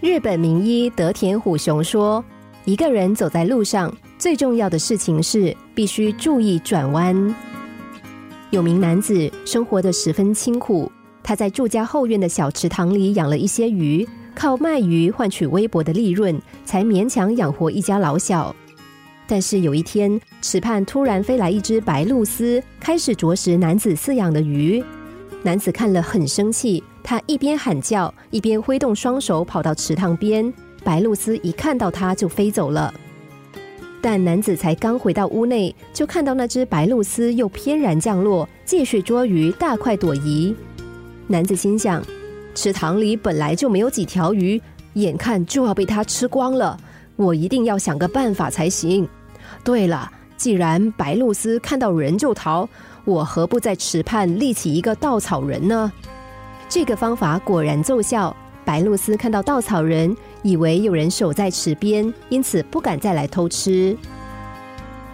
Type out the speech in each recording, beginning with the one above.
日本名医德田虎雄说：“一个人走在路上，最重要的事情是必须注意转弯。”有名男子生活的十分清苦，他在住家后院的小池塘里养了一些鱼，靠卖鱼换取微薄的利润，才勉强养活一家老小。但是有一天，池畔突然飞来一只白鹭鸶，开始啄食男子饲养的鱼。男子看了很生气。他一边喊叫，一边挥动双手跑到池塘边。白露丝一看到他就飞走了。但男子才刚回到屋内，就看到那只白露丝又翩然降落，继续捉鱼，大快朵颐。男子心想：池塘里本来就没有几条鱼，眼看就要被它吃光了，我一定要想个办法才行。对了，既然白露丝看到人就逃，我何不在池畔立起一个稻草人呢？这个方法果然奏效。白露丝看到稻草人，以为有人守在池边，因此不敢再来偷吃。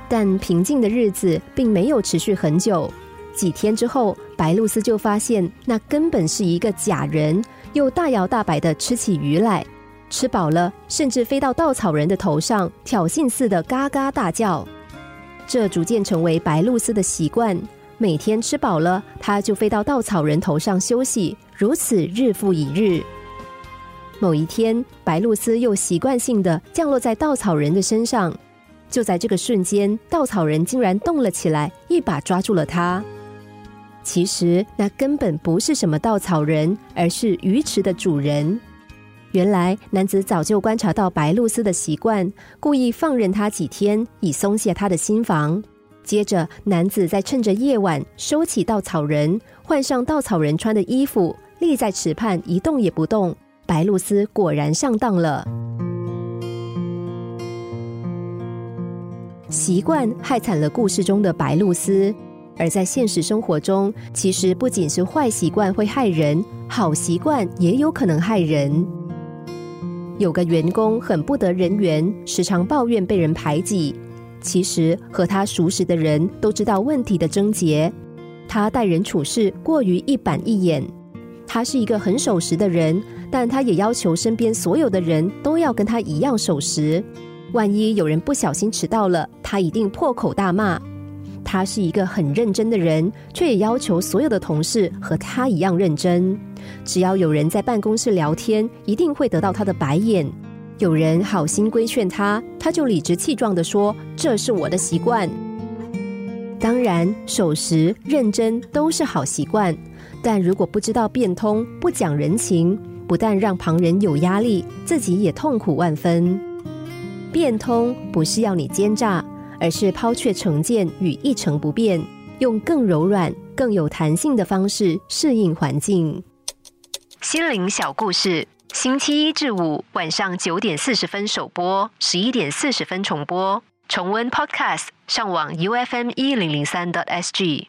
但平静的日子并没有持续很久。几天之后，白露丝就发现那根本是一个假人，又大摇大摆的吃起鱼来。吃饱了，甚至飞到稻草人的头上，挑衅似的嘎嘎大叫。这逐渐成为白露丝的习惯。每天吃饱了，他就飞到稻草人头上休息。如此日复一日，某一天，白露丝又习惯性的降落在稻草人的身上。就在这个瞬间，稻草人竟然动了起来，一把抓住了他。其实那根本不是什么稻草人，而是鱼池的主人。原来男子早就观察到白露丝的习惯，故意放任他几天，以松懈他的心房。接着，男子再趁着夜晚收起稻草人，换上稻草人穿的衣服。立在池畔一动也不动，白露丝果然上当了。习惯害惨了故事中的白露丝，而在现实生活中，其实不仅是坏习惯会害人，好习惯也有可能害人。有个员工很不得人缘，时常抱怨被人排挤。其实和他熟识的人都知道问题的症结，他待人处事过于一板一眼。他是一个很守时的人，但他也要求身边所有的人都要跟他一样守时。万一有人不小心迟到了，他一定破口大骂。他是一个很认真的人，却也要求所有的同事和他一样认真。只要有人在办公室聊天，一定会得到他的白眼。有人好心规劝他，他就理直气壮的说：“这是我的习惯。”当然，守时、认真都是好习惯。但如果不知道变通，不讲人情，不但让旁人有压力，自己也痛苦万分。变通不是要你奸诈，而是抛却成见与一成不变，用更柔软、更有弹性的方式适应环境。心灵小故事，星期一至五晚上九点四十分首播，十一点四十分重播。重温 Podcast，上网 U F M 一零零三 t S G。